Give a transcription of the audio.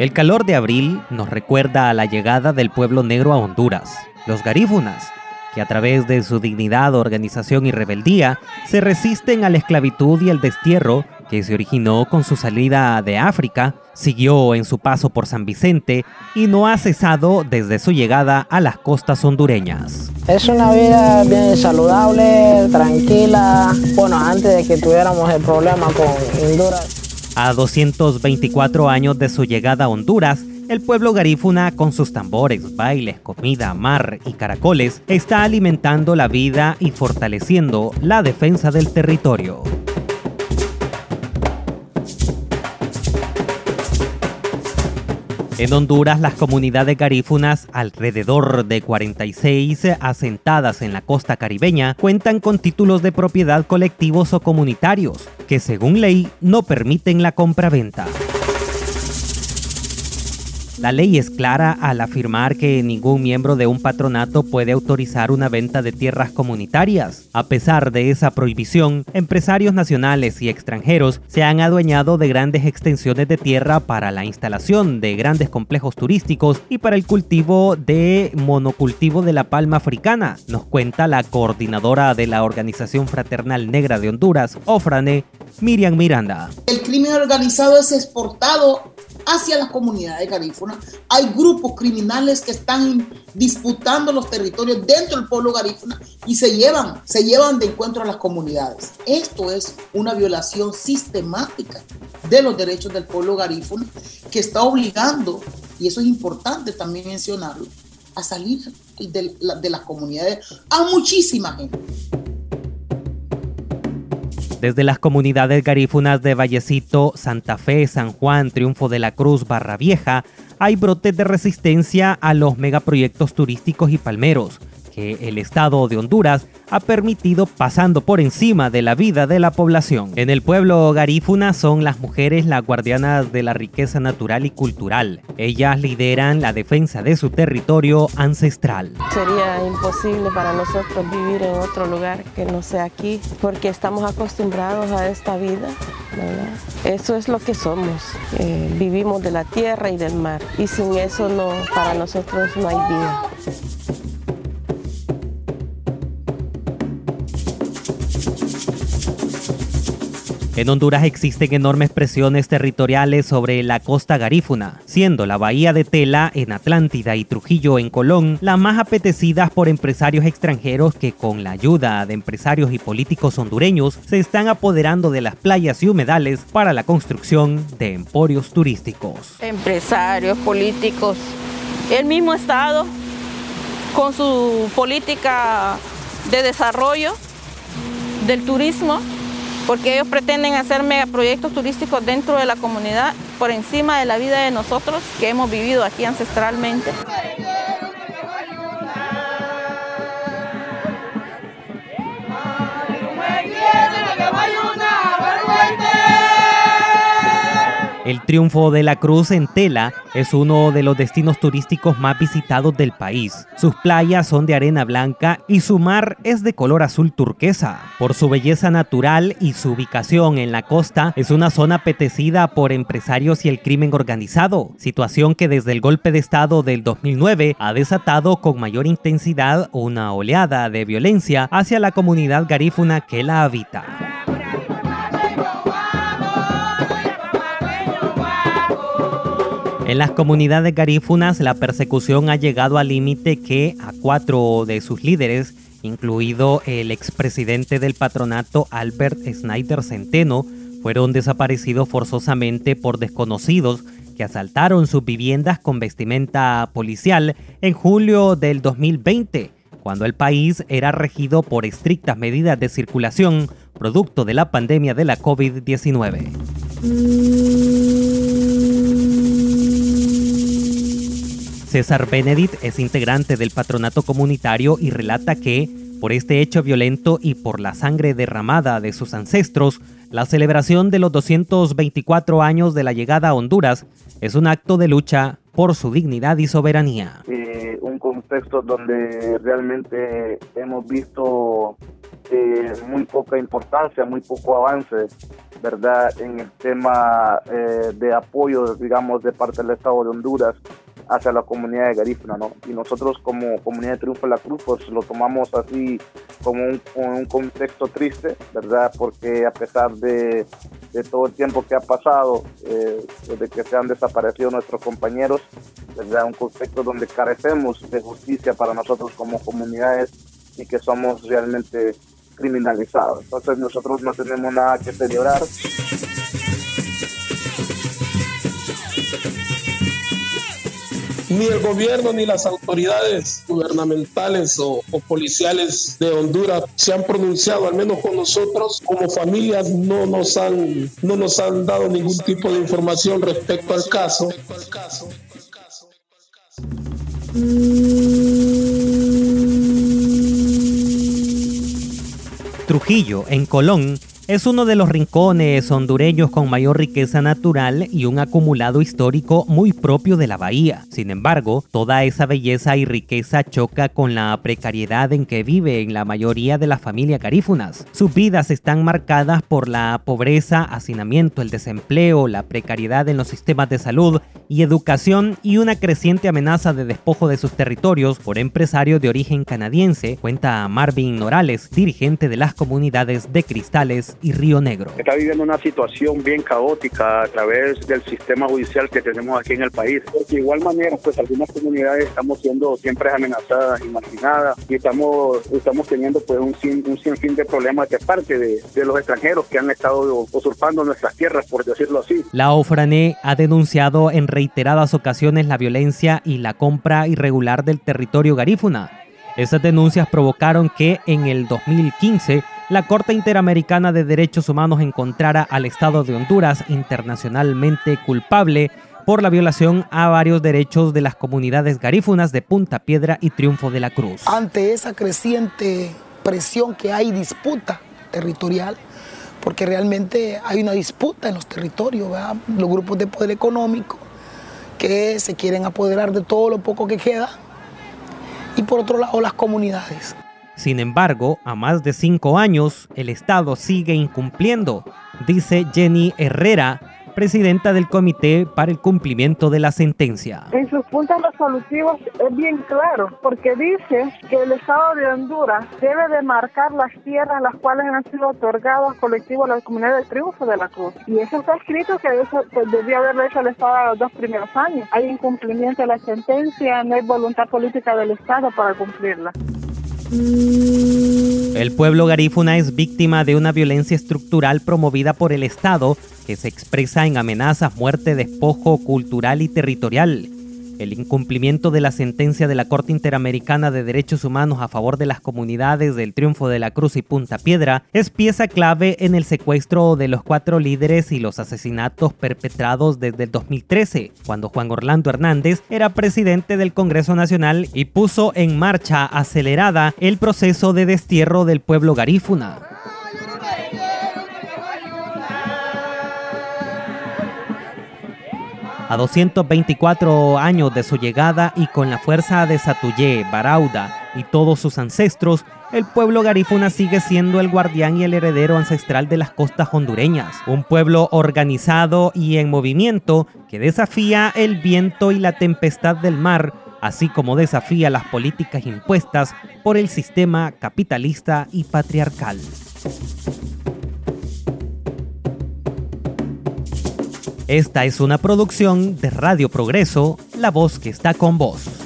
El calor de abril nos recuerda a la llegada del pueblo negro a Honduras, los garífunas, que a través de su dignidad, organización y rebeldía se resisten a la esclavitud y el destierro que se originó con su salida de África, siguió en su paso por San Vicente y no ha cesado desde su llegada a las costas hondureñas. Es una vida bien saludable, tranquila, bueno, antes de que tuviéramos el problema con Honduras. A 224 años de su llegada a Honduras, el pueblo garífuna, con sus tambores, bailes, comida, mar y caracoles, está alimentando la vida y fortaleciendo la defensa del territorio. En Honduras, las comunidades garífunas, alrededor de 46 asentadas en la costa caribeña, cuentan con títulos de propiedad colectivos o comunitarios, que según ley no permiten la compraventa. La ley es clara al afirmar que ningún miembro de un patronato puede autorizar una venta de tierras comunitarias. A pesar de esa prohibición, empresarios nacionales y extranjeros se han adueñado de grandes extensiones de tierra para la instalación de grandes complejos turísticos y para el cultivo de monocultivo de la palma africana, nos cuenta la coordinadora de la Organización Fraternal Negra de Honduras, OFRANE, Miriam Miranda. El crimen organizado es exportado hacia las comunidades garífunas. Hay grupos criminales que están disputando los territorios dentro del pueblo garífuna y se llevan, se llevan de encuentro a las comunidades. Esto es una violación sistemática de los derechos del pueblo garífuna que está obligando, y eso es importante también mencionarlo, a salir de, de las comunidades a muchísima gente. Desde las comunidades garífunas de Vallecito, Santa Fe, San Juan, Triunfo de la Cruz, Barra Vieja, hay brotes de resistencia a los megaproyectos turísticos y palmeros el Estado de Honduras ha permitido pasando por encima de la vida de la población. En el pueblo garífuna son las mujeres las guardianas de la riqueza natural y cultural. Ellas lideran la defensa de su territorio ancestral. Sería imposible para nosotros vivir en otro lugar que no sea aquí, porque estamos acostumbrados a esta vida. Eso es lo que somos. Eh, vivimos de la tierra y del mar. Y sin eso no, para nosotros no hay vida. En Honduras existen enormes presiones territoriales sobre la costa garífuna, siendo la bahía de Tela en Atlántida y Trujillo en Colón las más apetecidas por empresarios extranjeros que con la ayuda de empresarios y políticos hondureños se están apoderando de las playas y humedales para la construcción de emporios turísticos. Empresarios, políticos, el mismo Estado con su política de desarrollo del turismo porque ellos pretenden hacer megaproyectos turísticos dentro de la comunidad por encima de la vida de nosotros que hemos vivido aquí ancestralmente. El triunfo de la Cruz en Tela es uno de los destinos turísticos más visitados del país. Sus playas son de arena blanca y su mar es de color azul turquesa. Por su belleza natural y su ubicación en la costa, es una zona apetecida por empresarios y el crimen organizado, situación que desde el golpe de Estado del 2009 ha desatado con mayor intensidad una oleada de violencia hacia la comunidad garífuna que la habita. En las comunidades garífunas la persecución ha llegado al límite que a cuatro de sus líderes, incluido el expresidente del patronato Albert Snyder Centeno, fueron desaparecidos forzosamente por desconocidos que asaltaron sus viviendas con vestimenta policial en julio del 2020, cuando el país era regido por estrictas medidas de circulación producto de la pandemia de la COVID-19. César Benedict es integrante del patronato comunitario y relata que, por este hecho violento y por la sangre derramada de sus ancestros, la celebración de los 224 años de la llegada a Honduras es un acto de lucha por su dignidad y soberanía. Eh, un contexto donde realmente hemos visto eh, muy poca importancia, muy poco avance, ¿verdad? En el tema eh, de apoyo, digamos, de parte del Estado de Honduras hacia la comunidad de Garífuna, ¿no? Y nosotros como comunidad de Triunfo de la Cruz, pues lo tomamos así como un, contexto triste, ¿verdad? Porque a pesar de, todo el tiempo que ha pasado, eh, desde que se han desaparecido nuestros compañeros, ¿verdad? Un contexto donde carecemos de justicia para nosotros como comunidades y que somos realmente criminalizados. Entonces nosotros no tenemos nada que celebrar. Ni el gobierno ni las autoridades gubernamentales o, policiales de Honduras se han pronunciado, al menos con nosotros como familias no nos han, no nos han dado ningún tipo de información respecto al caso. Trujillo, en Colón, es uno de los rincones hondureños con mayor riqueza natural y un acumulado histórico muy propio de la bahía. Sin embargo, toda esa belleza y riqueza choca con la precariedad en que viven la mayoría de las familias garífunas. Sus vidas están marcadas por la pobreza, hacinamiento, el desempleo, la precariedad en los sistemas de salud y educación y una creciente amenaza de despojo de sus territorios por empresarios de origen canadiense, cuenta Marvin Norales, dirigente de las comunidades de Cristales y Río Negro. Está viviendo una situación bien caótica a través del sistema judicial que tenemos aquí en el país. De igual manera, pues algunas comunidades estamos siendo siempre amenazadas y marginadas y estamos, estamos teniendo pues un, un sinfín de problemas de parte de, de los extranjeros que han estado usurpando nuestras tierras, por decirlo así. La OFRANE ha denunciado en reiteradas ocasiones la violencia y la compra irregular del territorio garífuna. Esas denuncias provocaron que en el 2015 la Corte Interamericana de Derechos Humanos encontrara al Estado de Honduras internacionalmente culpable por la violación a varios derechos de las comunidades garífunas de Punta Piedra y Triunfo de la Cruz. Ante esa creciente presión que hay disputa territorial, porque realmente hay una disputa en los territorios, los grupos de poder económico que se quieren apoderar de todo lo poco que queda, y por otro lado las comunidades. Sin embargo, a más de cinco años, el Estado sigue incumpliendo, dice Jenny Herrera, presidenta del Comité para el Cumplimiento de la Sentencia. En sus puntos resolutivos es bien claro, porque dice que el Estado de Honduras debe de marcar las tierras las cuales han sido otorgadas colectivo a la comunidad de triunfo de la Cruz. Y eso está escrito que eso pues, debía haberlo hecho el Estado los dos primeros años. Hay incumplimiento de la sentencia, no hay voluntad política del Estado para cumplirla. El pueblo garífuna es víctima de una violencia estructural promovida por el Estado que se expresa en amenazas, muerte, despojo cultural y territorial el incumplimiento de la sentencia de la Corte Interamericana de Derechos Humanos a favor de las comunidades del Triunfo de la Cruz y Punta Piedra es pieza clave en el secuestro de los cuatro líderes y los asesinatos perpetrados desde el 2013, cuando Juan Orlando Hernández era presidente del Congreso Nacional y puso en marcha acelerada el proceso de destierro del pueblo garífuna. A 224 años de su llegada y con la fuerza de Satuyé, Barauda y todos sus ancestros, el pueblo garífuna sigue siendo el guardián y el heredero ancestral de las costas hondureñas. Un pueblo organizado y en movimiento que desafía el viento y la tempestad del mar, así como desafía las políticas impuestas por el sistema capitalista y patriarcal. Esta es una producción de Radio Progreso, la voz que está con vos.